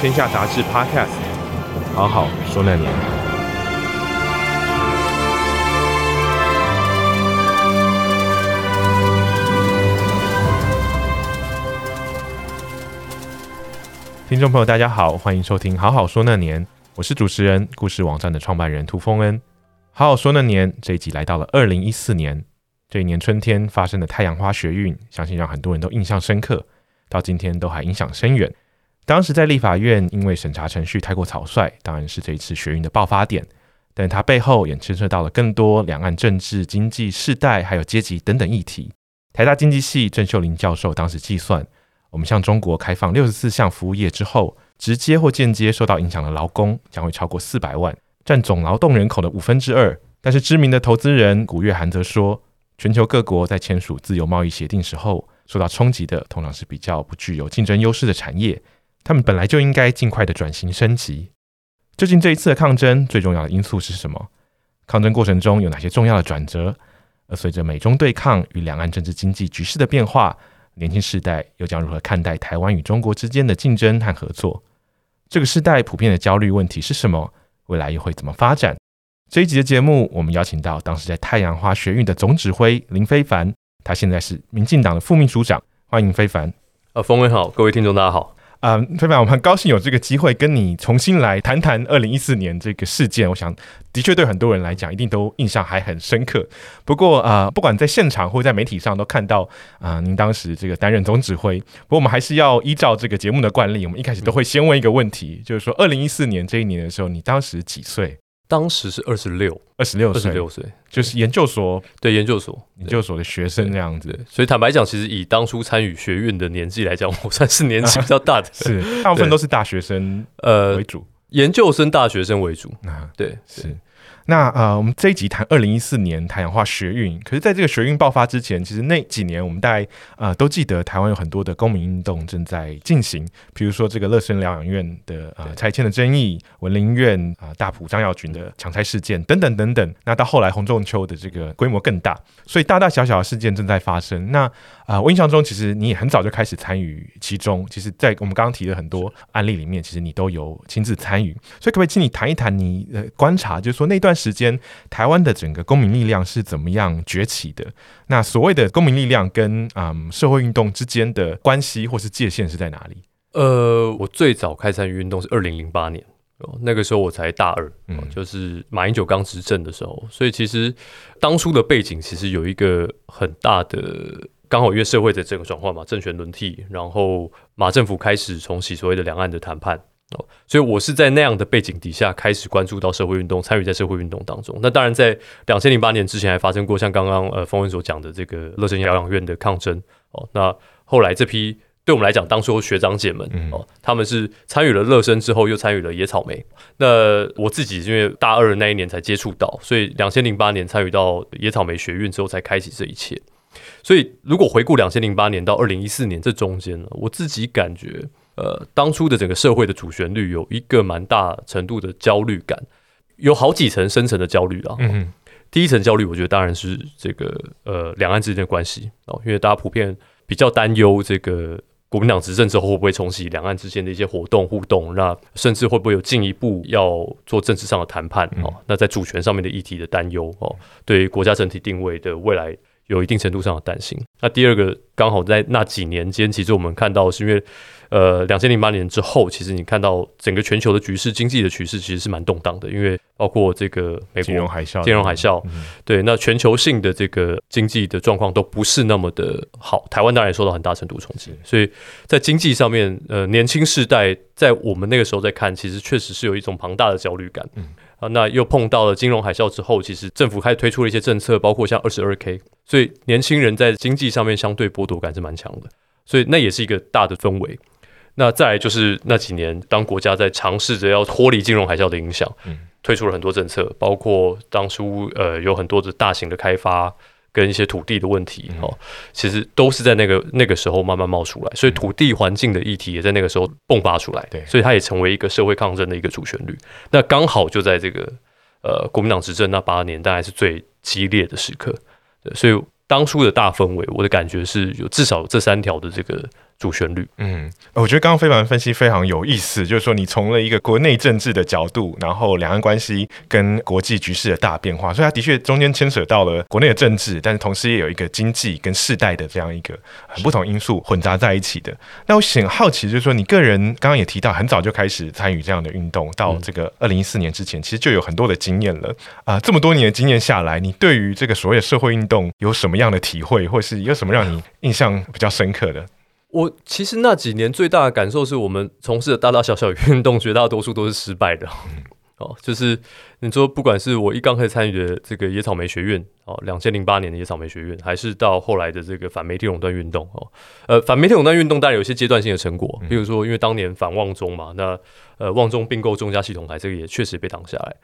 天下杂志 Podcast，好好说那年。听众朋友，大家好，欢迎收听《好好说那年》，我是主持人，故事网站的创办人涂丰恩。好好说那年这一集来到了二零一四年，这一年春天发生的太阳花学运，相信让很多人都印象深刻，到今天都还影响深远。当时在立法院，因为审查程序太过草率，当然是这一次学运的爆发点。但它背后也牵涉到了更多两岸政治、经济、世代还有阶级等等议题。台大经济系郑秀玲教授当时计算，我们向中国开放六十四项服务业之后，直接或间接受到影响的劳工将会超过四百万，占总劳动人口的五分之二。但是知名的投资人古月涵则说，全球各国在签署自由贸易协定时候，受到冲击的通常是比较不具有竞争优势的产业。他们本来就应该尽快的转型升级。究竟这一次的抗争最重要的因素是什么？抗争过程中有哪些重要的转折？而随着美中对抗与两岸政治经济局势的变化，年轻世代又将如何看待台湾与中国之间的竞争和合作？这个世代普遍的焦虑问题是什么？未来又会怎么发展？这一集的节目，我们邀请到当时在太阳花学运的总指挥林非凡，他现在是民进党的副秘书长。欢迎非凡。呃，丰恩好，各位听众大家好。嗯，飞凡，我们很高兴有这个机会跟你重新来谈谈二零一四年这个事件。我想，的确对很多人来讲，一定都印象还很深刻。不过啊、不管在现场或在媒体上都看到啊、您当时这个担任总指挥。不过我们还是要依照这个节目的惯例，我们一开始都会先问一个问题，就是说，二零一四年这一年的时候，你当时几岁？当时是二十六，二十六岁，二十六岁，就是研究所，对研究所，研究所的学生那样子。所以坦白讲，其实以当初参与学运的年纪来讲，我算是年纪 比较大的，是。大部分都是大学生呃为主，研究生大学生为主啊，对是。那呃，我们这一集谈二零一四年太阳花学运。可是，在这个学运爆发之前，其实那几年我们大概呃都记得，台湾有很多的公民运动正在进行。比如说这个乐生疗养院的呃拆迁的争议，文林院啊、呃、大埔张耀群的抢拆事件等等等等。那到后来洪仲秋的这个规模更大，所以大大小小的事件正在发生。那啊、呃，我印象中其实你也很早就开始参与其中。其实，在我们刚刚提的很多案例里面，其实你都有亲自参与。所以，可不可以请你谈一谈你呃观察，就是说那段时间台湾的整个公民力量是怎么样崛起的？那所谓的公民力量跟嗯社会运动之间的关系或是界限是在哪里？呃，我最早开始参与运动是二零零八年，那个时候我才大二，嗯，就是马英九刚执政的时候，所以其实当初的背景其实有一个很大的，刚好因为社会的这个转换嘛，政权轮替，然后马政府开始重启所谓的两岸的谈判。哦，所以我是在那样的背景底下开始关注到社会运动，参与在社会运动当中。那当然，在两千零八年之前还发生过像刚刚呃丰恩所讲的这个乐生疗养院的抗争。哦，那后来这批对我们来讲，当初学长姐们哦，他们是参与了乐生之后，又参与了野草莓。那我自己因为大二那一年才接触到，所以两千零八年参与到野草莓学院之后，才开启这一切。所以如果回顾两千零八年到二零一四年这中间呢，我自己感觉。呃，当初的整个社会的主旋律有一个蛮大程度的焦虑感，有好几层深层的焦虑啊。嗯，第一层焦虑，我觉得当然是这个呃两岸之间的关系哦，因为大家普遍比较担忧这个国民党执政之后会不会重启两岸之间的一些活动互动，那甚至会不会有进一步要做政治上的谈判哦？那在主权上面的议题的担忧哦，对于国家整体定位的未来有一定程度上的担心。那第二个，刚好在那几年间，其实我们看到是因为。呃，两千零八年之后，其实你看到整个全球的局势、经济的局势其实是蛮动荡的，因为包括这个美国金融海啸、金融海啸，对，那全球性的这个经济的状况都不是那么的好。台湾当然也受到很大程度冲击，所以在经济上面，呃，年轻世代在我们那个时候在看，其实确实是有一种庞大的焦虑感。嗯啊，那又碰到了金融海啸之后，其实政府开始推出了一些政策，包括像二十二 K，所以年轻人在经济上面相对剥夺感是蛮强的，所以那也是一个大的氛围。那再来就是那几年，当国家在尝试着要脱离金融海啸的影响，嗯，推出了很多政策，包括当初呃有很多的大型的开发跟一些土地的问题，哦，其实都是在那个那个时候慢慢冒出来，所以土地环境的议题也在那个时候迸发出来，对，所以它也成为一个社会抗争的一个主旋律。那刚好就在这个呃国民党执政那八年，大概是最激烈的时刻，对，所以当初的大氛围，我的感觉是有至少这三条的这个。主旋律，嗯，我觉得刚刚非凡分析非常有意思，就是说你从了一个国内政治的角度，然后两岸关系跟国际局势的大变化，所以它的确中间牵扯到了国内的政治，但是同时也有一个经济跟世代的这样一个很不同因素混杂在一起的。那我很好奇，就是说你个人刚刚也提到，很早就开始参与这样的运动，到这个二零一四年之前，其实就有很多的经验了啊、呃。这么多年的经验下来，你对于这个所谓的社会运动有什么样的体会，或是有什么让你印象比较深刻的？我其实那几年最大的感受是我们从事的大大小小运动，绝大多数都是失败的。哦，就是你说，不管是我一刚开始参与的这个野草莓学院，哦，两千零八年的野草莓学院，还是到后来的这个反媒体垄断运动，哦，呃，反媒体垄断运动当然有一些阶段性的成果，比如说因为当年反旺中嘛，那呃旺中并购中嘉系统台，这个也确实被挡下来。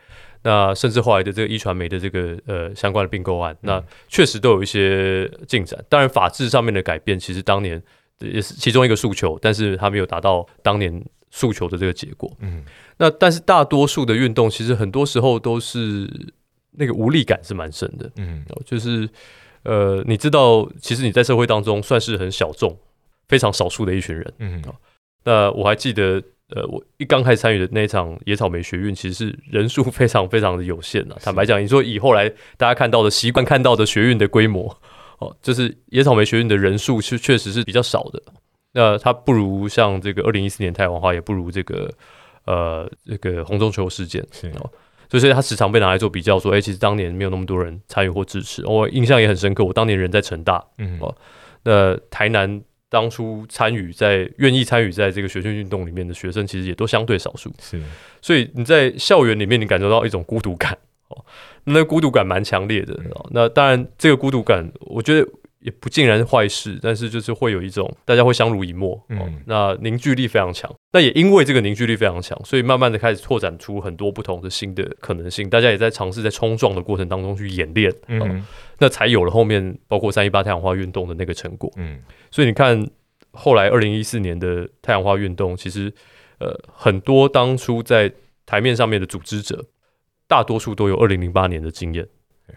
那甚至后来的这个一传媒的这个呃相关的并购案，那确实都有一些进展。当然，法制上面的改变，其实当年。也是其中一个诉求，但是他没有达到当年诉求的这个结果。嗯，那但是大多数的运动，其实很多时候都是那个无力感是蛮深的。嗯，就是呃，你知道，其实你在社会当中算是很小众、非常少数的一群人。嗯，那我还记得，呃，我一刚开始参与的那一场野草莓学运，其实是人数 非常非常的有限啊。坦白讲，你说以后来大家看到的习惯看到的学运的规模。哦，就是野草莓学院的人数是确实是比较少的，那它不如像这个二零一四年太阳花，也不如这个呃这个红中球事件哦，是所以它时常被拿来做比较，说，哎、欸，其实当年没有那么多人参与或支持。我印象也很深刻，我当年人在成大，嗯哦，那台南当初参与在愿意参与在这个学生运动里面的学生，其实也都相对少数，是，所以你在校园里面，你感受到一种孤独感。哦，那孤独感蛮强烈的。哦，那当然，这个孤独感，我觉得也不尽然是坏事，但是就是会有一种大家会相濡以沫，哦，那凝聚力非常强。那也因为这个凝聚力非常强，所以慢慢的开始拓展出很多不同的新的可能性。大家也在尝试在冲撞的过程当中去演练，嗯，那才有了后面包括三一八太阳花运动的那个成果。嗯，所以你看，后来二零一四年的太阳花运动，其实呃很多当初在台面上面的组织者。大多数都有二零零八年的经验，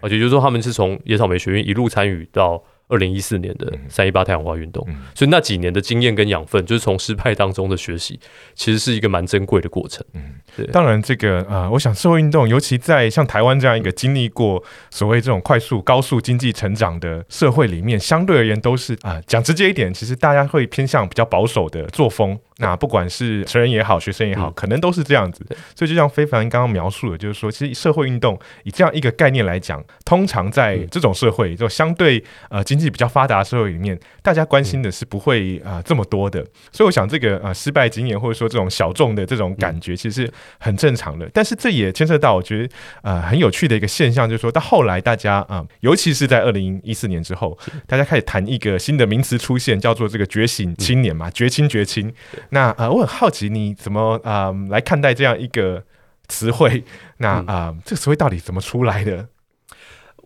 而且就是说他们是从野草莓学院一路参与到二零一四年的三一八太阳花运动，所以那几年的经验跟养分，就是从失败当中的学习，其实是一个蛮珍贵的过程。嗯，对。当然，这个呃，我想社会运动，尤其在像台湾这样一个经历过所谓这种快速、高速经济成长的社会里面，相对而言都是啊，讲直接一点，其实大家会偏向比较保守的作风。那不管是成人也好，学生也好，可能都是这样子。所以就像非凡刚刚描述的，就是说，其实社会运动以这样一个概念来讲，通常在这种社会，就相对呃经济比较发达的社会里面，大家关心的是不会啊、呃、这么多的。所以我想，这个呃失败经验或者说这种小众的这种感觉，其实很正常的。但是这也牵涉到我觉得呃很有趣的一个现象，就是说到后来大家啊、呃，尤其是在二零一四年之后，大家开始谈一个新的名词出现，叫做这个觉醒青年嘛，觉青觉青。那呃，我很好奇你怎么啊、呃、来看待这样一个词汇？那啊、呃，这个词汇到底怎么出来的？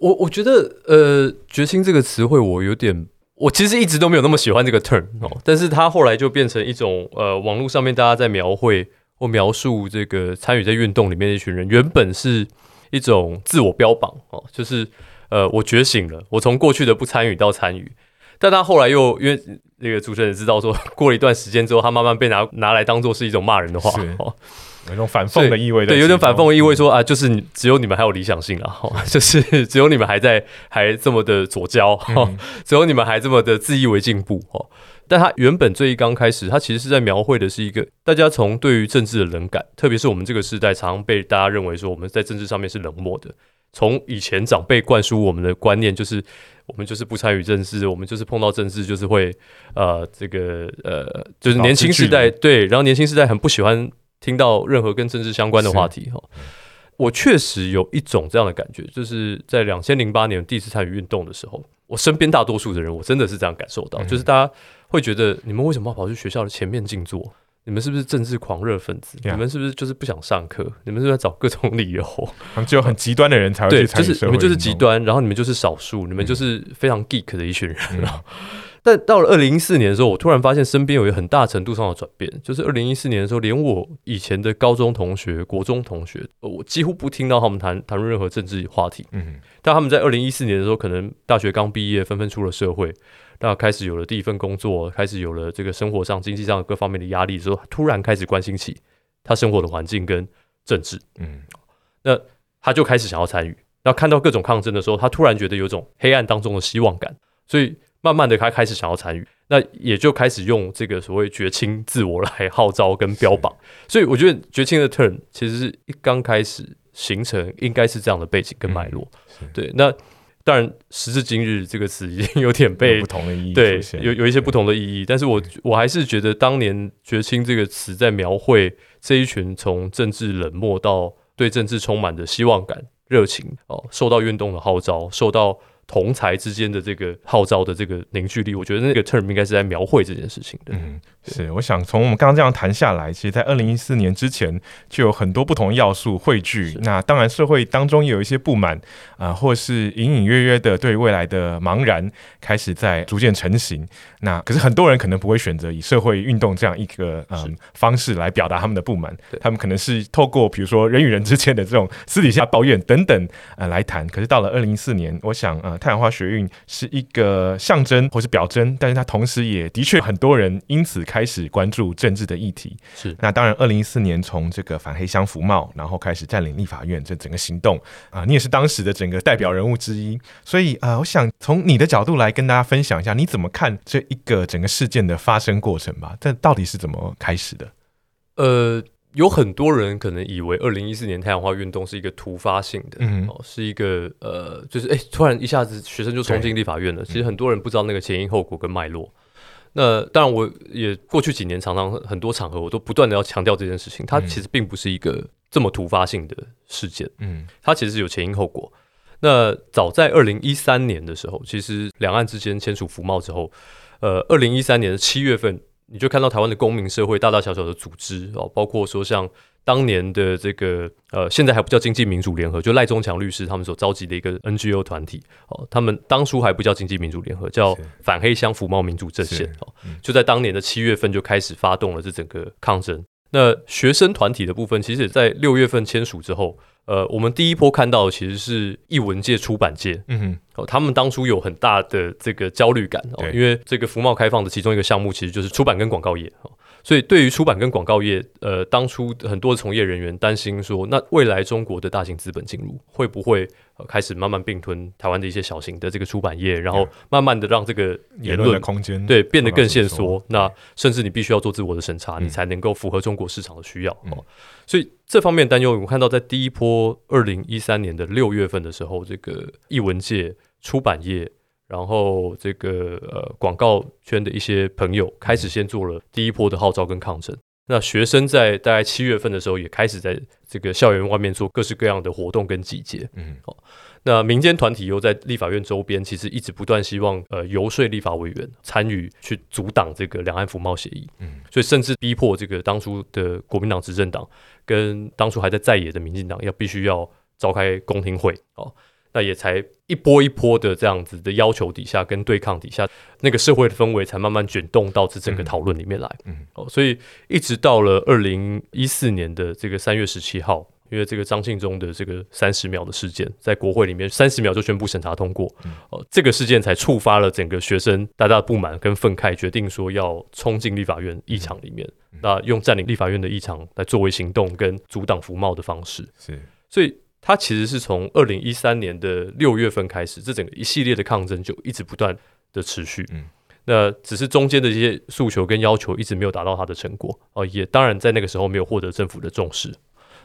我我觉得呃，决心这个词汇，我有点，我其实一直都没有那么喜欢这个 term 哦，但是它后来就变成一种呃，网络上面大家在描绘或描述这个参与在运动里面的一群人，原本是一种自我标榜哦，就是呃，我觉醒了，我从过去的不参与到参与。但他后来又因为那个主持人知道说，过了一段时间之后，他慢慢被拿拿来当做是一种骂人的话，哦，有一种反讽的意味。对，有点反讽的意味说，说啊，就是只有你们还有理想性啊，哦，就是只有你们还在还这么的左交，哦，只有你们还这么的自以为进步，哦。但他原本最一刚开始，他其实是在描绘的是一个大家从对于政治的冷感，特别是我们这个时代，常常被大家认为说我们在政治上面是冷漠的。从以前长辈灌输我们的观念，就是我们就是不参与政治，我们就是碰到政治就是会呃这个呃就是年轻时代对，然后年轻时代很不喜欢听到任何跟政治相关的话题哈。我确实有一种这样的感觉，就是在两千零八年第一次参与运动的时候，我身边大多数的人，我真的是这样感受到，就是大家会觉得你们为什么要跑去学校的前面静坐？你们是不是政治狂热分子？Yeah. 你们是不是就是不想上课？你们是不是在找各种理由？只有很极端的人才会去参与你们就是极端，然后你们就是少数，你们就是非常 geek 的一群人。嗯、但到了二零一四年的时候，我突然发现身边有一个很大程度上的转变，就是二零一四年的时候，连我以前的高中同学、国中同学，我几乎不听到他们谈谈论任何政治话题。嗯，但他们在二零一四年的时候，可能大学刚毕业，纷纷出了社会。那开始有了第一份工作，开始有了这个生活上、经济上各方面的压力之后，突然开始关心起他生活的环境跟政治。嗯，那他就开始想要参与。那看到各种抗争的时候，他突然觉得有种黑暗当中的希望感，所以慢慢的他开始想要参与。那也就开始用这个所谓绝清自我来号召跟标榜。所以我觉得绝清的 turn 其实是一刚开始形成，应该是这样的背景跟脉络。嗯、对，那。当然，时至今日，这个词已经有点被有不同的意义，对，有有一些不同的意义。但是我我还是觉得，当年“绝青”这个词在描绘这一群从政治冷漠到对政治充满的希望感、热情哦，受到运动的号召，受到。同才之间的这个号召的这个凝聚力，我觉得那个 term 应该是在描绘这件事情的。嗯，是。我想从我们刚刚这样谈下来，其实，在二零一四年之前就有很多不同要素汇聚。那当然，社会当中也有一些不满啊、呃，或是隐隐约约的对未来的茫然，开始在逐渐成型。那可是很多人可能不会选择以社会运动这样一个嗯、呃、方式来表达他们的不满，他们可能是透过比如说人与人之间的这种私底下抱怨等等呃来谈。可是到了二零一四年，我想呃。太阳花学运是一个象征或是表征，但是它同时也的确很多人因此开始关注政治的议题。是，那当然，二零一四年从这个反黑箱服贸，然后开始占领立法院这整个行动啊、呃，你也是当时的整个代表人物之一。所以啊、呃，我想从你的角度来跟大家分享一下，你怎么看这一个整个事件的发生过程吧？这到底是怎么开始的？呃。有很多人可能以为二零一四年太阳花运动是一个突发性的，嗯、哦，是一个呃，就是哎、欸，突然一下子学生就冲进立法院了。其实很多人不知道那个前因后果跟脉络。那当然，我也过去几年常常很多场合，我都不断的要强调这件事情，它其实并不是一个这么突发性的事件，嗯，它其实是有前因后果。那早在二零一三年的时候，其实两岸之间签署服贸之后，呃，二零一三年的七月份。你就看到台湾的公民社会大大小小的组织哦，包括说像当年的这个呃，现在还不叫经济民主联合，就赖中强律师他们所召集的一个 NGO 团体哦，他们当初还不叫经济民主联合，叫反黑箱服贸民主阵线哦，就在当年的七月份就开始发动了这整个抗争。那学生团体的部分，其实也在六月份签署之后。呃，我们第一波看到的其实是译文界、出版界，嗯哼，哦，他们当初有很大的这个焦虑感哦，因为这个服贸开放的其中一个项目其实就是出版跟广告业哦。所以，对于出版跟广告业，呃，当初很多从业人员担心说，那未来中国的大型资本进入，会不会、呃、开始慢慢并吞台湾的一些小型的这个出版业，然后慢慢的让这个言论的空间对变得更限缩？那甚至你必须要做自我的审查，你才能够符合中国市场的需要。嗯、哦，所以这方面担忧，我们看到在第一波二零一三年的六月份的时候，这个译文界、出版业。然后，这个呃，广告圈的一些朋友开始先做了第一波的号召跟抗争。那学生在大概七月份的时候，也开始在这个校园外面做各式各样的活动跟集结。嗯，好。那民间团体又在立法院周边，其实一直不断希望呃游说立法委员参与去阻挡这个两岸服贸协议。嗯，所以甚至逼迫这个当初的国民党执政党跟当初还在在野的民进党要必须要召开公听会。哦。那也才一波一波的这样子的要求底下，跟对抗底下，那个社会的氛围才慢慢卷动到这整个讨论里面来。嗯，哦，所以一直到了二零一四年的这个三月十七号，因为这个张庆忠的这个三十秒的事件，在国会里面三十秒就宣布审查通过。哦，这个事件才触发了整个学生大大的不满跟愤慨，决定说要冲进立法院议场里面，那用占领立法院的议场来作为行动跟阻挡服贸的方式。是，所以。它其实是从二零一三年的六月份开始，这整个一系列的抗争就一直不断的持续。嗯，那只是中间的一些诉求跟要求一直没有达到它的成果哦，也当然在那个时候没有获得政府的重视。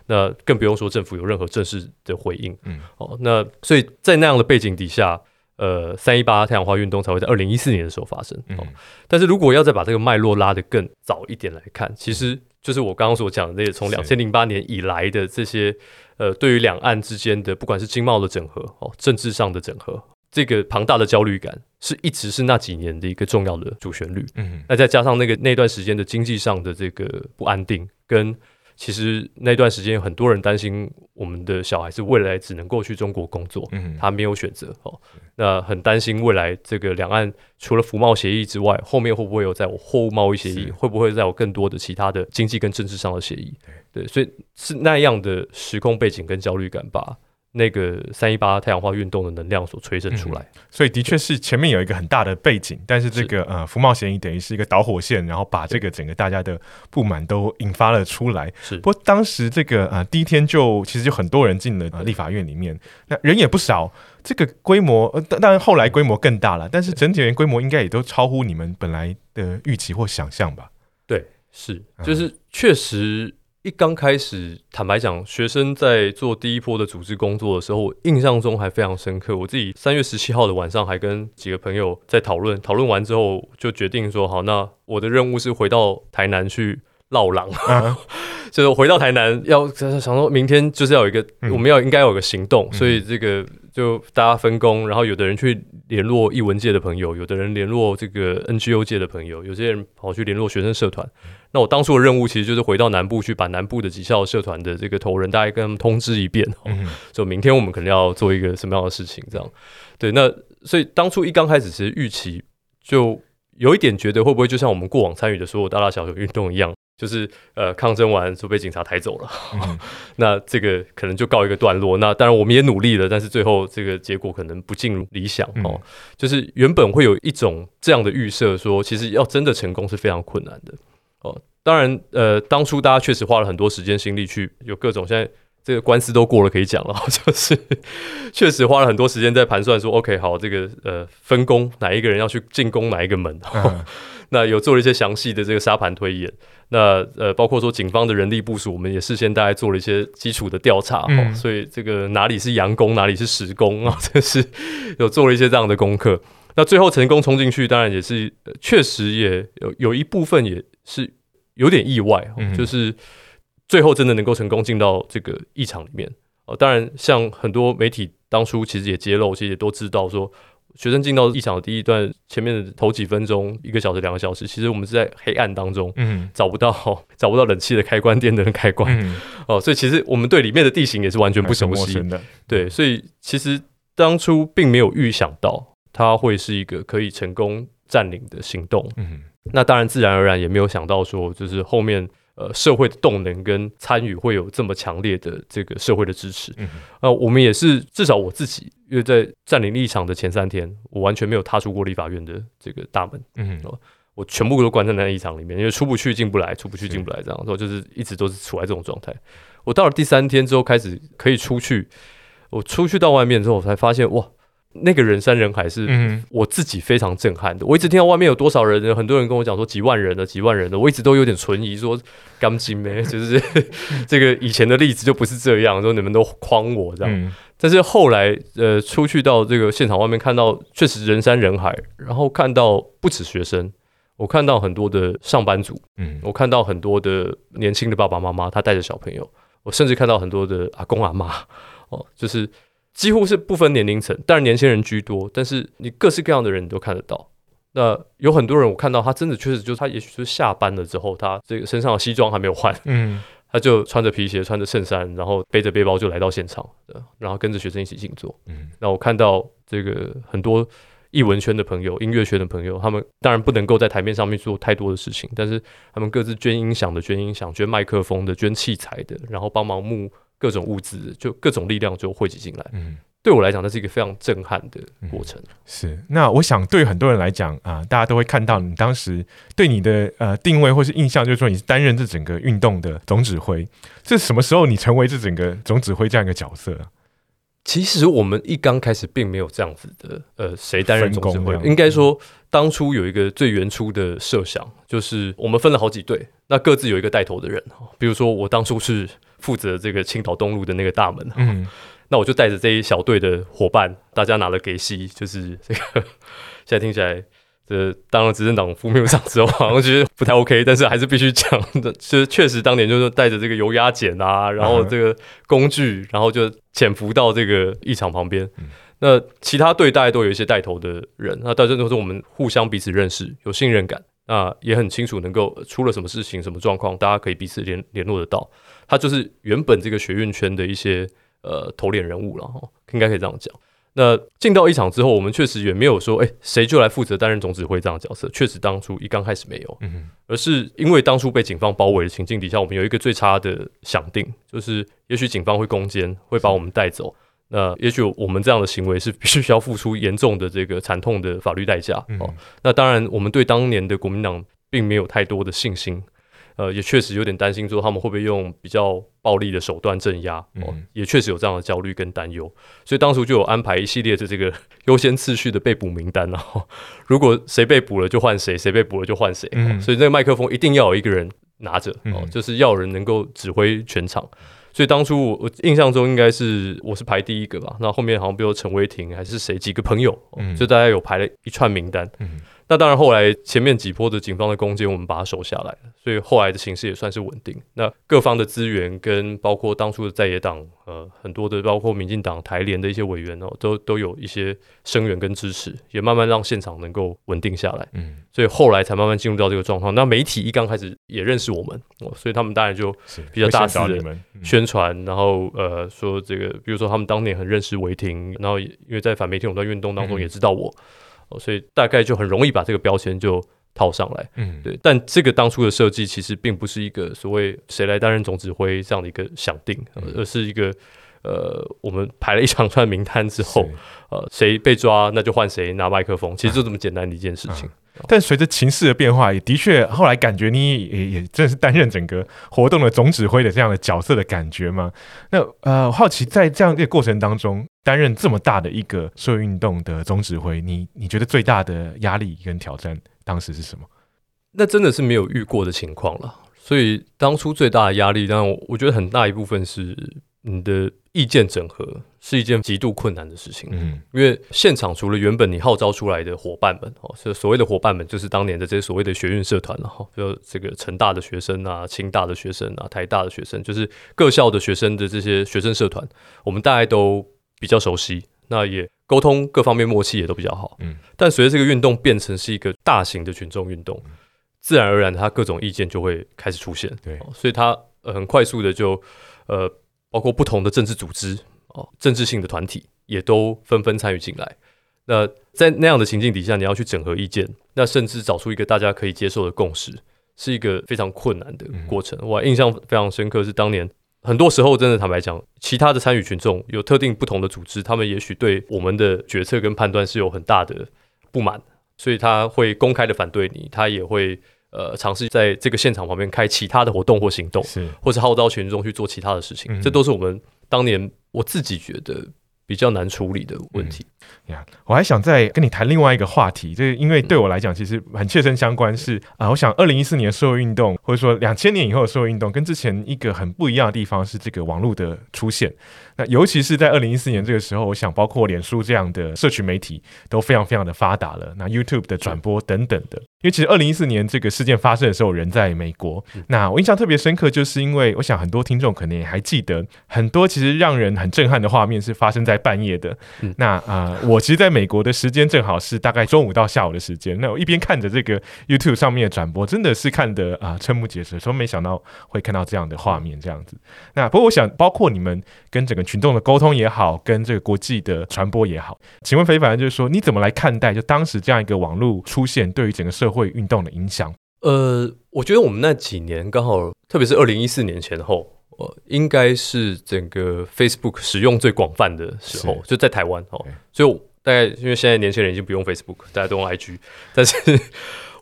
那更不用说政府有任何正式的回应。嗯，哦，那所以在那样的背景底下，呃，三一八太阳花运动才会在二零一四年的时候发生。哦，但是如果要再把这个脉络拉得更早一点来看，其实就是我刚刚所讲的那些从两千零八年以来的这些。呃，对于两岸之间的不管是经贸的整合哦，政治上的整合，这个庞大的焦虑感是一直是那几年的一个重要的主旋律。嗯，那再加上那个那段时间的经济上的这个不安定，跟其实那段时间很多人担心我们的小孩是未来只能够去中国工作，嗯，他没有选择哦。那很担心未来这个两岸除了服贸协议之外，后面会不会有在我货物贸易协议，会不会再有更多的其他的经济跟政治上的协议？对，所以是那样的时空背景跟焦虑感吧。那个三一八太阳花运动的能量所催生出来，嗯，所以的确是前面有一个很大的背景，但是这个呃福茂嫌疑等于是一个导火线，然后把这个整个大家的不满都引发了出来。是，不过当时这个呃第一天就其实就很多人进了呃立法院里面，那人也不少，这个规模呃当然后来规模更大了，但是整体的规模应该也都超乎你们本来的预期或想象吧？对，是，就是确实。一刚开始，坦白讲，学生在做第一波的组织工作的时候，我印象中还非常深刻。我自己三月十七号的晚上还跟几个朋友在讨论，讨论完之后就决定说，好，那我的任务是回到台南去绕狼，啊、就是回到台南要想说明天就是要有一个，嗯、我们要应该有一个行动，所以这个。就大家分工，然后有的人去联络艺文界的朋友，有的人联络这个 NGO 界的朋友，有些人跑去联络学生社团。那我当初的任务其实就是回到南部去，把南部的几校社团的这个头人大概跟他们通知一遍，就明天我们可能要做一个什么样的事情，这样。对，那所以当初一刚开始，其实预期就有一点觉得会不会就像我们过往参与的所有大大小小运动一样。就是呃，抗争完就被警察抬走了，嗯、那这个可能就告一个段落。那当然我们也努力了，但是最后这个结果可能不尽理想哦。嗯、就是原本会有一种这样的预设，说其实要真的成功是非常困难的哦。当然呃，当初大家确实花了很多时间心力去有各种，现在这个官司都过了可以讲了，就是确实花了很多时间在盘算说，OK 好，这个呃分工哪一个人要去进攻哪一个门。嗯 那有做了一些详细的这个沙盘推演，那呃，包括说警方的人力部署，我们也事先大概做了一些基础的调查，嗯、所以这个哪里是佯攻，哪里是实攻啊，这是有做了一些这样的功课。那最后成功冲进去，当然也是确实也有有一部分也是有点意外，嗯、就是最后真的能够成功进到这个议场里面。哦，当然像很多媒体当初其实也揭露，其实也都知道说。学生进到议场的第一段，前面的头几分钟，一个小时、两个小时，其实我们是在黑暗当中，嗯，找不到 找不到冷气的开关、电灯的开关，嗯、哦，所以其实我们对里面的地形也是完全不熟悉。的，对，所以其实当初并没有预想到它会是一个可以成功占领的行动，嗯，那当然自然而然也没有想到说，就是后面。呃，社会的动能跟参与会有这么强烈的这个社会的支持。嗯哼，呃，我们也是，至少我自己，因为在占领立场的前三天，我完全没有踏出过立法院的这个大门。嗯哼，我全部都关在那立场里面，因为出不去、进不来，出不去、进不来，这样，说就是一直都是处在这种状态。我到了第三天之后，开始可以出去。我出去到外面之后，我才发现，哇！那个人山人海是我自己非常震撼的。我一直听到外面有多少人，很多人跟我讲说几万人的，几万人的，我一直都有点存疑，说钢筋没，就是这个以前的例子就不是这样，说你们都诓我这样。但是后来呃出去到这个现场外面，看到确实人山人海，然后看到不止学生，我看到很多的上班族，嗯，我看到很多的年轻的爸爸妈妈，他带着小朋友，我甚至看到很多的阿公阿妈，哦，就是。几乎是不分年龄层，当然年轻人居多，但是你各式各样的人你都看得到。那有很多人，我看到他真的确实就是他，也许是下班了之后，他这个身上的西装还没有换，嗯，他就穿着皮鞋，穿着衬衫，然后背着背包就来到现场，然后跟着学生一起静坐。嗯，那我看到这个很多艺文圈的朋友、音乐圈的朋友，他们当然不能够在台面上面做太多的事情，但是他们各自捐音响的、捐音响、捐麦克风的、捐器材的，然后帮忙募。各种物资，就各种力量就汇集进来。嗯，对我来讲，那是一个非常震撼的过程。嗯、是，那我想对很多人来讲啊、呃，大家都会看到你当时对你的呃定位或是印象，就是说你是担任这整个运动的总指挥。这什么时候你成为这整个总指挥这样一个角色？其实我们一刚开始并没有这样子的，呃，谁担任总指挥？应该说，当初有一个最原初的设想，就是我们分了好几队，那各自有一个带头的人。比如说，我当初是。负责这个青岛东路的那个大门，嗯，那我就带着这一小队的伙伴，大家拿了给息，就是这个 现在听起来，这当了执政党副秘书长之后，好像觉得不太 OK，但是还是必须讲的，就是确实当年就是带着这个油压剪啊，然后这个工具，然后就潜伏到这个议场旁边。那其他队大概都有一些带头的人，那大家都是我们互相彼此认识，有信任感，那也很清楚能够出了什么事情、什么状况，大家可以彼此联联络得到。他就是原本这个学院圈的一些呃头脸人物了哈，应该可以这样讲。那进到一场之后，我们确实也没有说，哎、欸，谁就来负责担任总指挥这样的角色。确实，当初一刚开始没有，嗯，而是因为当初被警方包围的情境底下，我们有一个最差的想定，就是也许警方会攻坚，会把我们带走。那也许我们这样的行为是 必须要付出严重的这个惨痛的法律代价。哦，那当然，我们对当年的国民党并没有太多的信心。呃，也确实有点担心，说他们会不会用比较暴力的手段镇压？哦，嗯、也确实有这样的焦虑跟担忧，所以当初就有安排一系列的这个优先次序的被捕名单，然后 如果谁被捕了就换谁，谁被捕了就换谁。嗯、所以那个麦克风一定要有一个人拿着，哦，嗯、就是要有人能够指挥全场。所以当初我我印象中应该是我是排第一个吧，那后面好像比如陈威霆还是谁几个朋友，嗯、就大家有排了一串名单。嗯那当然，后来前面几波的警方的攻坚，我们把它守下来了，所以后来的形势也算是稳定。那各方的资源跟包括当初的在野党，呃，很多的包括民进党台联的一些委员哦，都都有一些声援跟支持，也慢慢让现场能够稳定下来。嗯，所以后来才慢慢进入到这个状况。那媒体一刚开始也认识我们，哦，所以他们当然就比较大肆的宣传，嗯、然后呃说这个，比如说他们当年很认识违停，然后因为在反媒体垄断运动当中也知道我。嗯哦，所以大概就很容易把这个标签就套上来，嗯，对。但这个当初的设计其实并不是一个所谓谁来担任总指挥这样的一个想定，而是一个呃，我们排了一长串名单之后，呃，谁被抓那就换谁拿麦克风，其实就这么简单的一件事情。但随着情势的变化，也的确后来感觉你也也真的是担任整个活动的总指挥的这样的角色的感觉吗？那呃，好奇在这样一个过程当中。担任这么大的一个社会运动的总指挥，你你觉得最大的压力跟挑战当时是什么？那真的是没有遇过的情况了。所以当初最大的压力，当然我我觉得很大一部分是你的意见整合是一件极度困难的事情。嗯，因为现场除了原本你号召出来的伙伴们哦，所所谓的伙伴们就是当年的这些所谓的学运社团了哈，就这个成大的学生啊、清大的学生啊、台大的学生，就是各校的学生的这些学生社团，我们大概都。比较熟悉，那也沟通各方面默契也都比较好。嗯，但随着这个运动变成是一个大型的群众运动，嗯、自然而然，它各种意见就会开始出现。对，所以它很快速的就呃，包括不同的政治组织哦，政治性的团体也都纷纷参与进来。那在那样的情境底下，你要去整合意见，那甚至找出一个大家可以接受的共识，是一个非常困难的过程。嗯、我印象非常深刻，是当年。很多时候，真的坦白讲，其他的参与群众有特定不同的组织，他们也许对我们的决策跟判断是有很大的不满，所以他会公开的反对你，他也会呃尝试在这个现场旁边开其他的活动或行动，是或是号召群众去做其他的事情，嗯、这都是我们当年我自己觉得比较难处理的问题。呀，yeah, 我还想再跟你谈另外一个话题，就是因为对我来讲其实很切身相关是，是啊，我想二零一四年社会运动，或者说两千年以后的社会运动，跟之前一个很不一样的地方是这个网络的出现。那尤其是在二零一四年这个时候，我想包括脸书这样的社群媒体都非常非常的发达了。那 YouTube 的转播等等的，因为其实二零一四年这个事件发生的时候，人在美国。那我印象特别深刻，就是因为我想很多听众可能也还记得，很多其实让人很震撼的画面是发生在半夜的。那啊、呃，我其实在美国的时间正好是大概中午到下午的时间。那我一边看着这个 YouTube 上面的转播，真的是看得啊瞠目结舌，说没想到会看到这样的画面这样子。那不过我想，包括你们跟整个群众的沟通也好，跟这个国际的传播也好，请问非凡就是说，你怎么来看待就当时这样一个网络出现对于整个社会运动的影响？呃，我觉得我们那几年刚好，特别是二零一四年前后，呃，应该是整个 Facebook 使用最广泛的时候，就在台湾哦。所以大概因为现在年轻人已经不用 Facebook，大家都用 IG，但是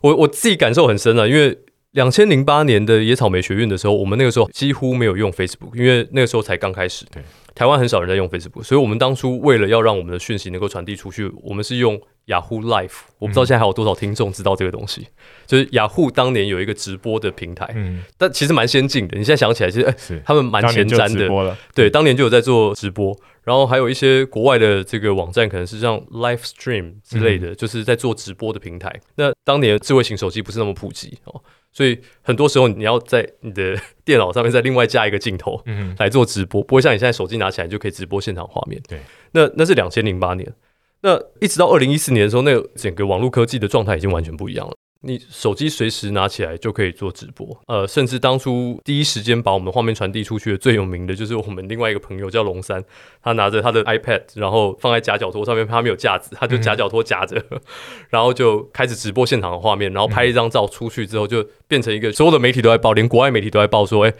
我我自己感受很深啊，因为。两千零八年的野草莓学院的时候，我们那个时候几乎没有用 Facebook，因为那个时候才刚开始。对，台湾很少人在用 Facebook，所以我们当初为了要让我们的讯息能够传递出去，我们是用 Yahoo Live。我不知道现在还有多少听众知道这个东西，嗯、就是 Yahoo 当年有一个直播的平台，嗯，但其实蛮先进的。你现在想起来，其实他们蛮前瞻的。对，当年就有在做直播，然后还有一些国外的这个网站，可能是像 Live Stream 之类的，嗯、就是在做直播的平台。那当年智慧型手机不是那么普及哦。所以很多时候你要在你的 电脑上面再另外加一个镜头，嗯，来做直播，不会像你现在手机拿起来就可以直播现场画面。对，那那是两千零八年，那一直到二零一四年的时候，那个整个网络科技的状态已经完全不一样了。你手机随时拿起来就可以做直播，呃，甚至当初第一时间把我们画面传递出去的最有名的就是我们另外一个朋友叫龙三，他拿着他的 iPad，然后放在夹脚托上面，他没有架子，他就夹脚托夹着，嗯、然后就开始直播现场的画面，然后拍一张照出去之后，就变成一个所有的媒体都在报，连国外媒体都在报说，哎，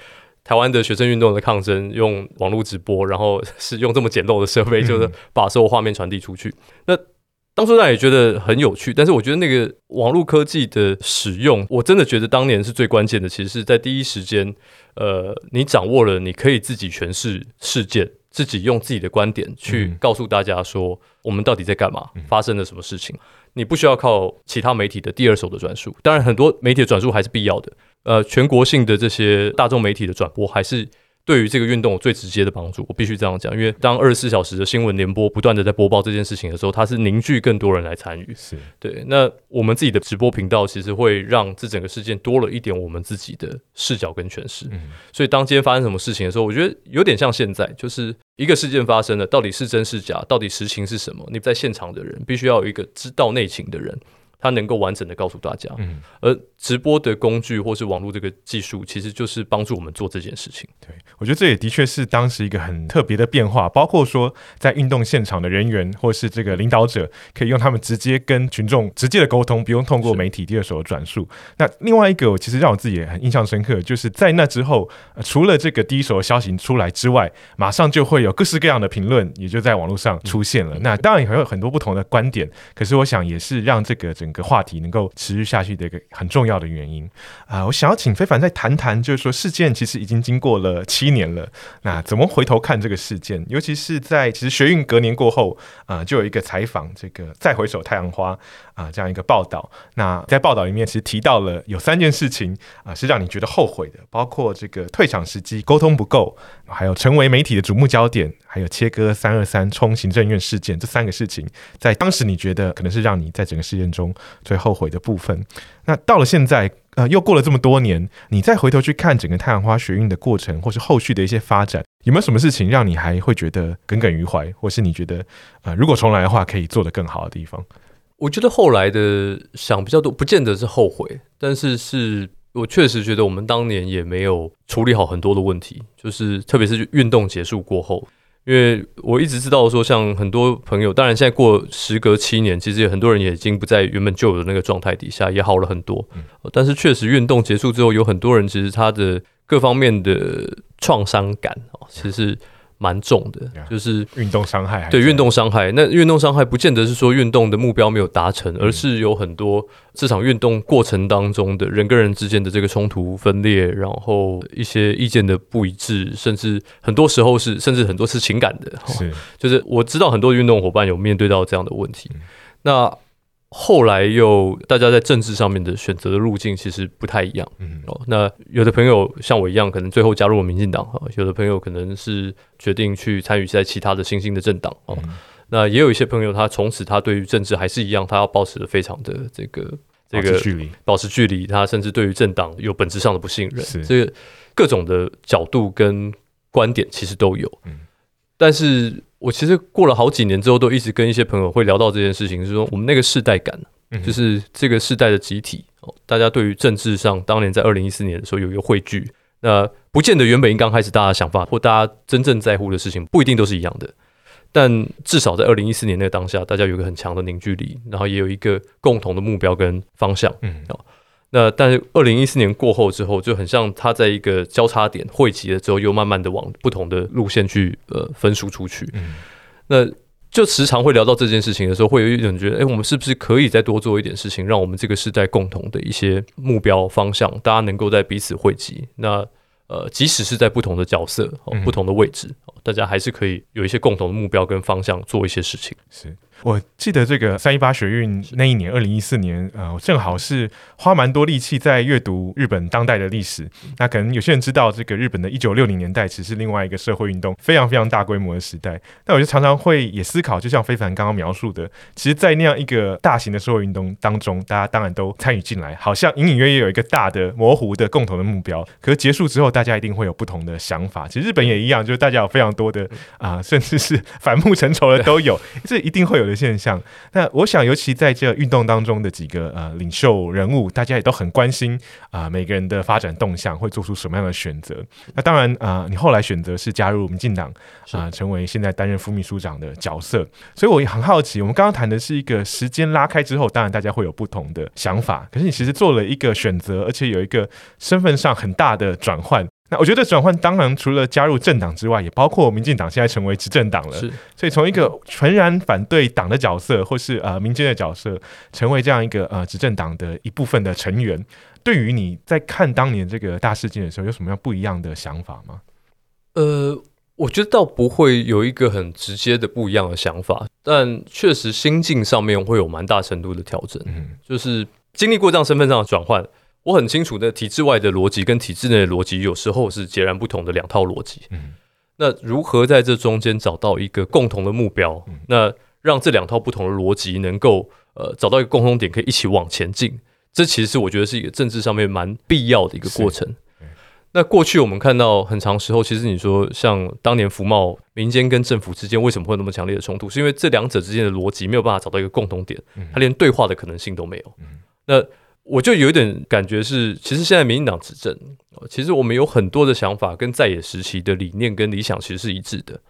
台湾的学生运动的抗争用网络直播，然后是用这么简陋的设备，就是把所有画面传递出去，那。当初那也觉得很有趣，但是我觉得那个网络科技的使用，我真的觉得当年是最关键的。其实是在第一时间，呃，你掌握了，你可以自己诠释事件，自己用自己的观点去告诉大家说，我们到底在干嘛，发生了什么事情。你不需要靠其他媒体的第二手的转述，当然很多媒体的转述还是必要的。呃，全国性的这些大众媒体的转播还是。对于这个运动有最直接的帮助，我必须这样讲，因为当二十四小时的新闻联播不断的在播报这件事情的时候，它是凝聚更多人来参与。是对。那我们自己的直播频道其实会让这整个事件多了一点我们自己的视角跟诠释。嗯。所以当今天发生什么事情的时候，我觉得有点像现在，就是一个事件发生了，到底是真是假，到底实情是什么？你在现场的人必须要有一个知道内情的人。它能够完整的告诉大家，嗯，而直播的工具或是网络这个技术，其实就是帮助我们做这件事情。对，我觉得这也的确是当时一个很特别的变化，包括说在运动现场的人员或是这个领导者，可以用他们直接跟群众直接的沟通，不用通过媒体第二手的转述。那另外一个，我其实让我自己也很印象深刻，就是在那之后，呃，除了这个第一手的消息出来之外，马上就会有各式各样的评论，也就在网络上出现了。嗯，那当然也会有很多不同的观点，可是我想也是让这个整个话题能够持续下去的一个很重要的原因啊、我想要请非凡再谈谈，就是说事件其实已经经过了七年了，那怎么回头看这个事件？尤其是在其实学运隔年过后啊、就有一个采访这个再回首太阳花啊、这样一个报道。那在报道里面其实提到了有三件事情啊、是让你觉得后悔的，包括这个退场时机沟通不够，还有成为媒体的瞩目焦点，还有切割三二三冲行政院事件这三个事情，在当时你觉得可能是让你在整个事件中最后悔的部分。那到了现在，呃，又过了这么多年，你再回头去看整个太阳花学运的过程，或是后续的一些发展，有没有什么事情让你还会觉得耿耿于怀，或是你觉得，呃，如果重来的话，可以做得更好的地方？我觉得后来的想比较多，不见得是后悔，但是是我确实觉得我们当年也没有处理好很多的问题，就是特别是运动结束过后。因为我一直知道说，像很多朋友，当然现在过时隔七年，其实有很多人也已经不在原本旧有的那个状态底下，也好了很多。嗯，但是确实运动结束之后，有很多人其实他的各方面的创伤感哦，其实是。蛮重的，就是运动伤害。对，运动伤害，那运动伤害不见得是说运动的目标没有达成，而是有很多这场运动过程当中的人跟人之间的这个冲突分裂，然后一些意见的不一致，甚至很多时候是，甚至很多是情感的。是，就是我知道很多运动伙伴有面对到这样的问题，那。后来又大家在政治上面的选择的路径其实不太一样，嗯，哦，那有的朋友像我一样，可能最后加入了民进党，哈，有的朋友可能是决定去参与在其他的新兴的政党，哦，那也有一些朋友他从此他对于政治还是一样，他要保持的非常的这个这个距离，保持距离，他甚至对于政党有本质上的不信任，是。这个各种的角度跟观点其实都有，嗯，但是。我其实过了好几年之后，都一直跟一些朋友会聊到这件事情，就是说我们那个世代感，就是这个世代的集体哦，大家对于政治上，当年在二零一四年的时候有一个汇聚，那不见得原本刚开始大家的想法或大家真正在乎的事情不一定都是一样的，但至少在二零一四年那个当下，大家有一个很强的凝聚力，然后也有一个共同的目标跟方向，嗯，哦。那但是二零一四年过后之后，就很像他在一个交叉点汇集了之后，又慢慢的往不同的路线去呃分输出去。嗯，那就时常会聊到这件事情的时候，会有一种觉得，哎，我们是不是可以再多做一点事情，让我们这个时代共同的一些目标方向，大家能够在彼此汇集。那呃，即使是在不同的角色、不同的位置，大家还是可以有一些共同的目标跟方向，做一些事情。是。我记得这个三一八学运那一年，二零一四年，呃，我正好是花蛮多力气在阅读日本当代的历史。那可能有些人知道，这个日本的一九六零年代其实是另外一个社会运动非常非常大规模的时代。那我就常常会也思考，就像非凡刚刚描述的，其实，在那样一个大型的社会运动当中，大家当然都参与进来，好像隐隐约约有一个大的模糊的共同的目标。可是结束之后，大家一定会有不同的想法。其实日本也一样，就是大家有非常多的啊、呃，甚至是反目成仇的都有，这一定会有的现象。那我想，尤其在这运动当中的几个呃领袖人物，大家也都很关心啊、呃，每个人的发展动向会做出什么样的选择。那当然啊、呃，你后来选择是加入民进党啊、呃，成为现在担任副秘书长的角色。所以我也很好奇，我们刚刚谈的是一个时间拉开之后，当然大家会有不同的想法。可是你其实做了一个选择，而且有一个身份上很大的转换。那我觉得转换当然除了加入政党之外，也包括民进党现在成为执政党了。是，所以从一个全然反对党的角色，或是呃民间的角色，成为这样一个呃执政党的一部分的成员，对于你在看当年这个大事件的时候，有什么样不一样的想法吗？呃，我觉得倒不会有一个很直接的不一样的想法，但确实心境上面会有蛮大程度的调整。嗯，就是经历过这样身份上的转换。我很清楚的，体制外的逻辑跟体制内的逻辑有时候是截然不同的两套逻辑。嗯，那如何在这中间找到一个共同的目标？嗯，那让这两套不同的逻辑能够呃找到一个共同点，可以一起往前进。这其实是我觉得是一个政治上面蛮必要的一个过程。那过去我们看到很长时候，其实你说像当年福茂民间跟政府之间为什么会有那么强烈的冲突？是因为这两者之间的逻辑没有办法找到一个共同点，它连对话的可能性都没有。那我就有一点感觉是，其实现在民进党执政，其实我们有很多的想法跟在野时期的理念跟理想其实是一致的，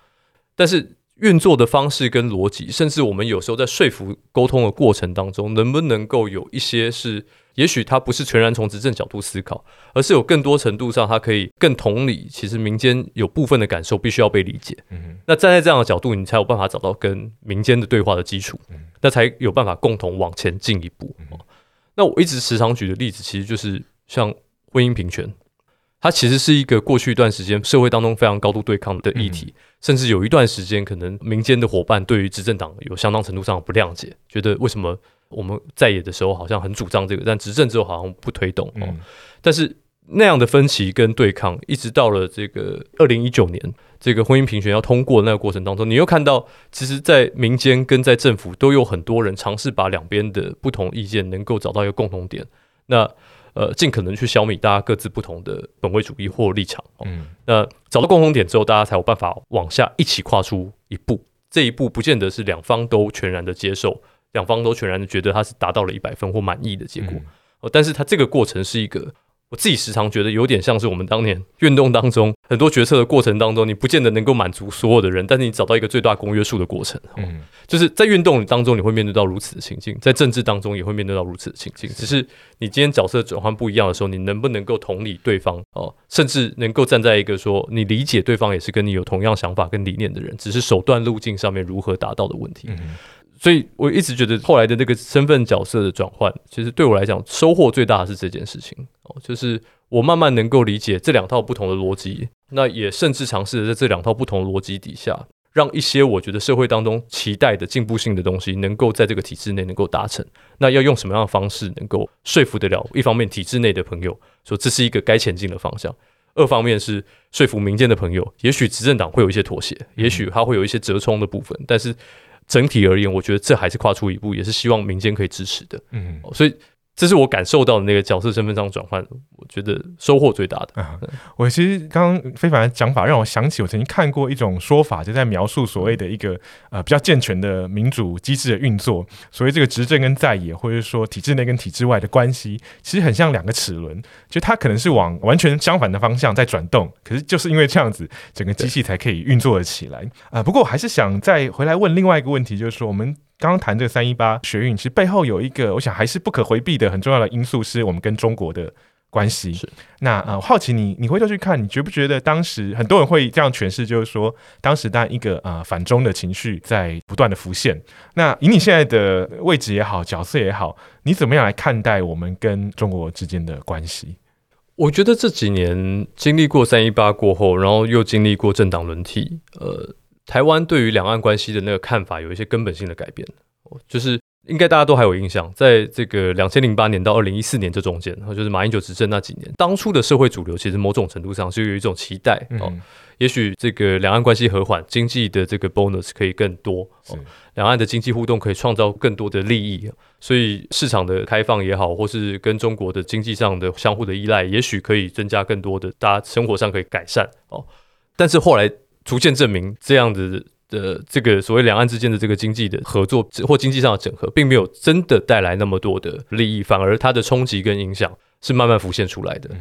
但是运作的方式跟逻辑，甚至我们有时候在说服沟通的过程当中，能不能够有一些是，也许他不是全然从执政角度思考，而是有更多程度上他可以更同理，其实民间有部分的感受必须要被理解。嗯，那站在这样的角度，你才有办法找到跟民间的对话的基础，那才有办法共同往前进一步。那我一直时常举的例子，其实就是像婚姻平权，它其实是一个过去一段时间社会当中非常高度对抗的议题，嗯、甚至有一段时间，可能民间的伙伴对于执政党有相当程度上的不谅解，觉得为什么我们在野的时候好像很主张这个，但执政之后好像不推动。嗯、但是那样的分歧跟对抗，一直到了这个二零一九年。这个婚姻平权要通过的那个过程当中，你又看到，其实，在民间跟在政府都有很多人尝试把两边的不同意见能够找到一个共同点，那呃，尽可能去消弭大家各自不同的本位主义或立场。嗯，那找到共同点之后，大家才有办法往下一起跨出一步。这一步不见得是两方都全然的接受，两方都全然的觉得他是达到了一百分或满意的结果。嗯，但是它这个过程是一个。我自己时常觉得有点像是我们当年运动当中很多决策的过程当中，你不见得能够满足所有的人，但是你找到一个最大公约数的过程。嗯，就是在运动当中你会面对到如此的情境，在政治当中也会面对到如此的情境。只是你今天角色转换不一样的时候，你能不能够同理对方哦，甚至能够站在一个说你理解对方也是跟你有同样想法跟理念的人，只是手段路径上面如何达到的问题。嗯。所以我一直觉得后来的那个身份角色的转换，其实对我来讲收获最大的是这件事情哦，就是我慢慢能够理解这两套不同的逻辑，那也甚至尝试着在这两套不同的逻辑底下，让一些我觉得社会当中期待的进步性的东西，能够在这个体制内能够达成。那要用什么样的方式能够说服得了？一方面体制内的朋友说这是一个该前进的方向，二方面是说服民间的朋友，也许执政党会有一些妥协，也许他会有一些折冲的部分，但是。整体而言，我觉得这还是跨出一步，也是希望民间可以支持的。嗯，所以。这是我感受到的那个角色身份上转换，我觉得收获最大的。啊、我其实刚刚非凡的讲法让我想起，我曾经看过一种说法，就在描述所谓的一个呃比较健全的民主机制的运作。所谓这个执政跟在野，或者说体制内跟体制外的关系，其实很像两个齿轮，就它可能是往完全相反的方向在转动。可是就是因为这样子，整个机器才可以运作了起来。啊、不过我还是想再回来问另外一个问题，就是说我们。刚刚谈这个三一八学运，其实背后有一个，我想还是不可回避的很重要的因素，是我们跟中国的关系。是那呃，好奇你，你回头去看，你觉不觉得当时很多人会这样诠释，就是说，当时当然一个呃反中的情绪在不断的浮现。那以你现在的位置也好，角色也好，你怎么样来看待我们跟中国之间的关系？我觉得这几年经历过三一八过后，然后又经历过政党轮替，呃。台湾对于两岸关系的那个看法有一些根本性的改变，就是。应该大家都还有印象，在这个两千零八年到二零一四年这中间，就是马英九执政那几年，当初的社会主流其实某种程度上是有一种期待哦，嗯、也许这个两岸关系和缓，经济的这个 bonus 可以更多，哦、两岸的经济互动可以创造更多的利益，所以市场的开放也好，或是跟中国的经济上的相互的依赖，也许可以增加更多的大家生活上可以改善哦。但是后来逐渐证明这样子。的这个所谓两岸之间的这个经济的合作或经济上的整合，并没有真的带来那么多的利益，反而它的冲击跟影响是慢慢浮现出来的。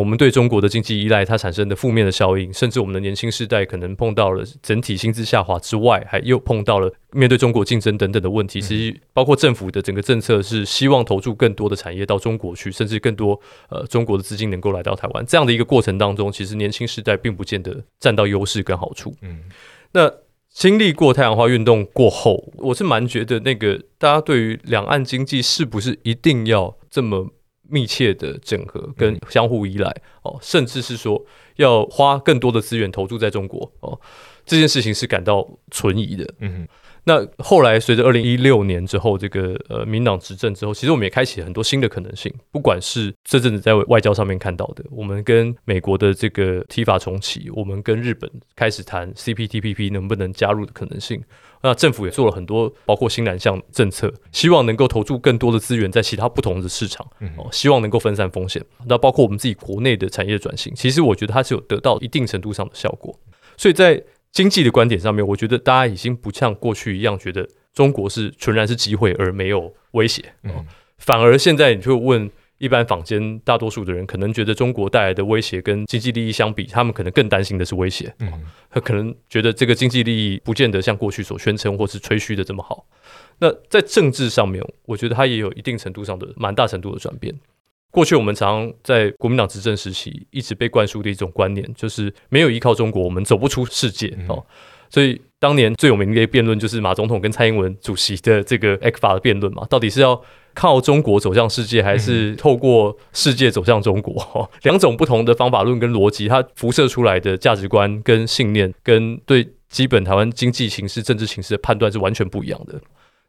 我们对中国的经济依赖，它产生的负面的效应，甚至我们的年轻世代可能碰到了整体薪资下滑之外，还又碰到了面对中国竞争等等的问题。其实包括政府的整个政策是希望投注更多的产业到中国去，甚至更多呃中国的资金能够来到台湾。这样的一个过程当中，其实年轻世代并不见得占到优势跟好处。嗯，那。经历过太阳花运动过后，我是蛮觉得那个大家对于两岸经济是不是一定要这么密切的整合跟相互依赖哦，甚至是说要花更多的资源投注在中国哦，这件事情是感到存疑的。嗯哼。那后来随着二零一六年之后，这个呃民党执政之后，其实我们也开启了很多新的可能性。不管是这阵子在外交上面看到的，我们跟美国的这个 TIFA 重启，我们跟日本开始谈 CPTPP 能不能加入的可能性。那政府也做了很多，包括新南向政策，希望能够投注更多的资源在其他不同的市场，哦，希望能够分散风险。那包括我们自己国内的产业转型，其实我觉得它是有得到一定程度上的效果。所以在经济的观点上面，我觉得大家已经不像过去一样觉得中国是纯然是机会而没有威胁，嗯，反而现在你就问一般坊间大多数的人，可能觉得中国带来的威胁跟经济利益相比，他们可能更担心的是威胁，嗯，他可能觉得这个经济利益不见得像过去所宣称或是吹嘘的这么好。那在政治上面，我觉得它也有一定程度上的蛮大程度的转变。过去我们常常在国民党执政时期一直被灌输的一种观念，就是没有依靠中国，我们走不出世界哦。所以当年最有名的一个辩论就是马总统跟蔡英文主席的这个 ECFA 的辩论嘛，到底是要靠中国走向世界，还是透过世界走向中国？两种不同的方法论跟逻辑，它辐射出来的价值观跟信念，跟对基本台湾经济形势、政治形势的判断是完全不一样的。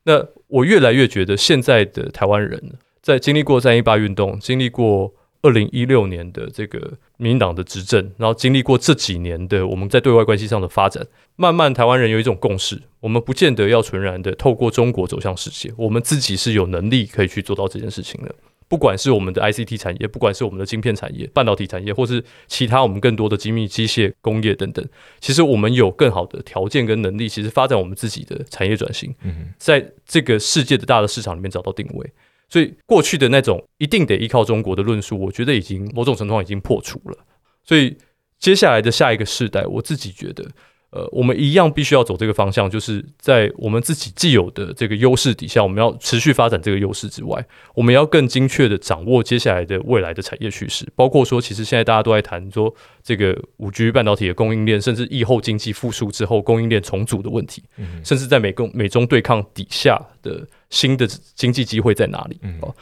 那我越来越觉得现在的台湾人。在经历过三一八运动，经历过二零一六年的这个民进党的执政，然后经历过这几年的我们在对外关系上的发展，慢慢台湾人有一种共识：我们不见得要纯然的透过中国走向世界，我们自己是有能力可以去做到这件事情的。不管是我们的 ICT 产业，不管是我们的晶片产业、半导体产业，或是其他我们更多的精密机械工业等等，其实我们有更好的条件跟能力，其实发展我们自己的产业转型，在这个世界的大的市场里面找到定位。所以过去的那种一定得依靠中国的论述，我觉得已经某种程度上已经破除了。所以接下来的下一个世代，我自己觉得，呃，我们一样必须要走这个方向，就是在我们自己既有的这个优势底下，我们要持续发展这个优势之外，我们要更精确的掌握接下来的未来的产业趋势，包括说，其实现在大家都在谈说这个五 G 半导体的供应链，甚至疫后经济复苏之后供应链重组的问题，甚至在美共美中对抗底下的。新的经济机会在哪里？哦，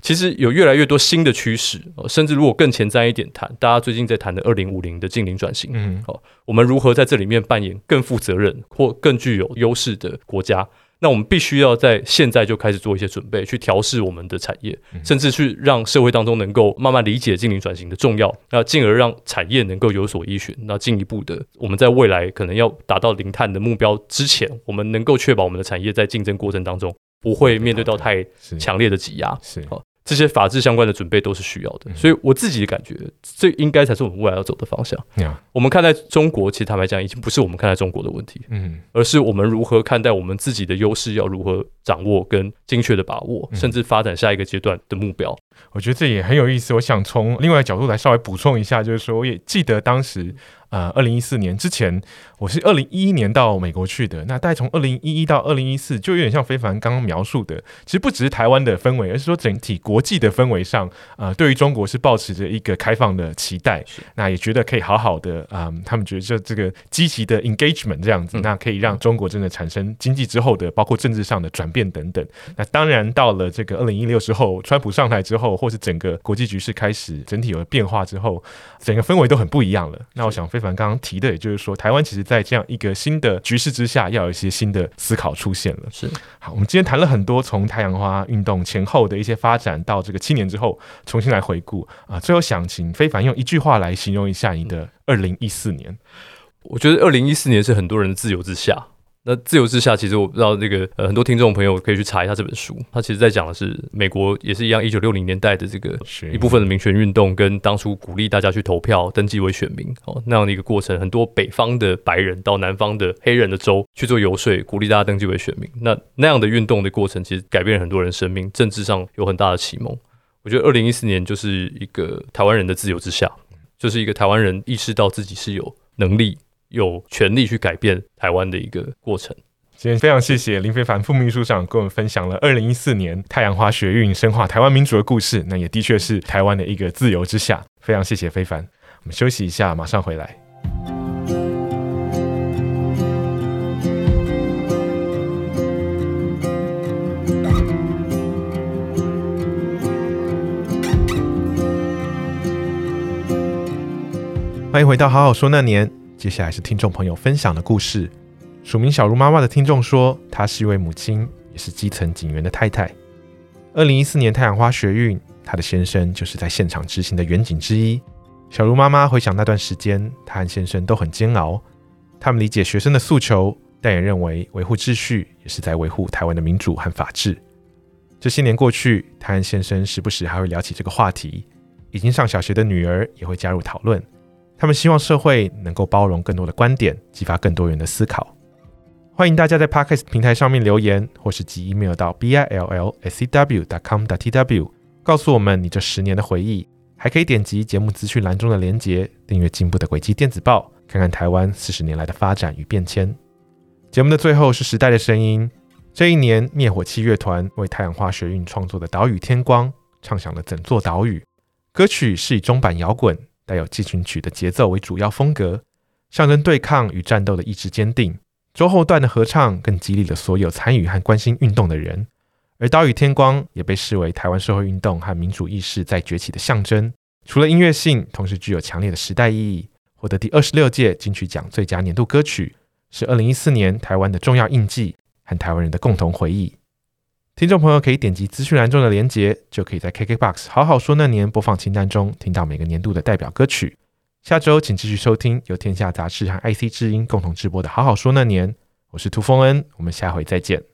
其实有越来越多新的趋势，甚至如果更前瞻一点谈，大家最近在谈的二零五零的近零转型，嗯，哦，我们如何在这里面扮演更负责任或更具有优势的国家？那我们必须要在现在就开始做一些准备，去调试我们的产业，甚至去让社会当中能够慢慢理解近零转型的重要，那进而让产业能够有所依循。那进一步的，我们在未来可能要达到零碳的目标之前，我们能够确保我们的产业在竞争过程当中。不会面对到太强烈的挤压，是好，这些法治相关的准备都是需要的，所以我自己的感觉，这应该才是我们未来要走的方向。我们看待中国，其实坦白讲，已经不是我们看待中国的问题，嗯，而是我们如何看待我们自己的优势，要如何掌握跟精确的把握，甚至发展下一个阶段的目标。我觉得这也很有意思。我想从另外一个角度来稍微补充一下，就是说，我也记得当时。呃，二零一四年之前，我是二零一一年到美国去的。那大概从二零一一到二零一四，就有点像非凡刚刚描述的。其实不只是台湾的氛围，而是说整体国际的氛围上，呃，对于中国是抱持着一个开放的期待。那也觉得可以好好的，嗯、呃，他们觉得这这个积极的 engagement 这样子，嗯、那可以让中国真的产生经济之后的，包括政治上的转变等等。那当然到了这个二零一六之后，川普上台之后，或是整个国际局势开始整体有了变化之后，整个氛围都很不一样了。那我想飞帆刚刚提的，也就是说，台湾其实在这样一个新的局势之下，要有一些新的思考出现了。是。好，我们今天谈了很多从太阳花运动前后的一些发展，到这个七年之后重新来回顾啊。最后想请非凡用一句话来形容一下你的二零一四年。我觉得二零一四年是很多人的自由之夏。那自由之下，其实我不知道那个呃，很多听众朋友可以去查一下这本书。它其实在讲的是美国也是一样，一九六零年代的这个一部分的民权运动，跟当初鼓励大家去投票、登记为选民哦那样的一个过程。很多北方的白人到南方的黑人的州去做游说，鼓励大家登记为选民。那那样的运动的过程，其实改变了很多人生命，政治上有很大的启蒙。我觉得二零一四年就是一个台湾人的自由之下，就是一个台湾人意识到自己是有能力。有权利去改变台湾的一个过程。今天非常谢谢林非凡副秘书长跟我们分享了二零一四年太阳花学运深化台湾民主的故事。那也的确是台湾的一个自由之下。非常谢谢非凡。我们休息一下，马上回来。欢迎回到好好说那年。接下来是听众朋友分享的故事。署名小茹妈妈的听众说，她是一位母亲，也是基层警员的太太。二零一四年太阳花学运，她的先生就是在现场执行的员警之一。小茹妈妈回想那段时间，她和先生都很煎熬。他们理解学生的诉求，但也认为维护秩序也是在维护台湾的民主和法治。这些年过去，她和先生时不时还会聊起这个话题。已经上小学的女儿也会加入讨论。他们希望社会能够包容更多的观点，激发更多元的思考。欢迎大家在 Podcast 平台上面留言，或是寄 email 到 bill@scw.com.tw，告诉我们你这十年的回忆。还可以点击节目资讯栏中的连结，订阅进步的轨迹电子报，看看台湾四十年来的发展与变迁。节目的最后是时代的声音。这一年，灭火器乐团为太阳花学运创作的《岛屿天光》，唱响了整座岛屿。歌曲是以中版摇滚。带有进行曲的节奏为主要风格，象征对抗与战斗的意志坚定。中后段的合唱更激励了所有参与和关心运动的人。而《岛屿天光》也被视为台湾社会运动和民主意识在崛起的象征。除了音乐性，同时具有强烈的时代意义，获得第二十六届金曲奖最佳年度歌曲，是二零一四年台湾的重要印记和台湾人的共同回忆。听众朋友可以点击资讯栏中的连接，就可以在 KKBOX 好好说那年播放清单中听到每个年度的代表歌曲。下周请继续收听由天下杂志和 IC 之音共同直播的好好说那年。我是涂丰恩，我们下回再见。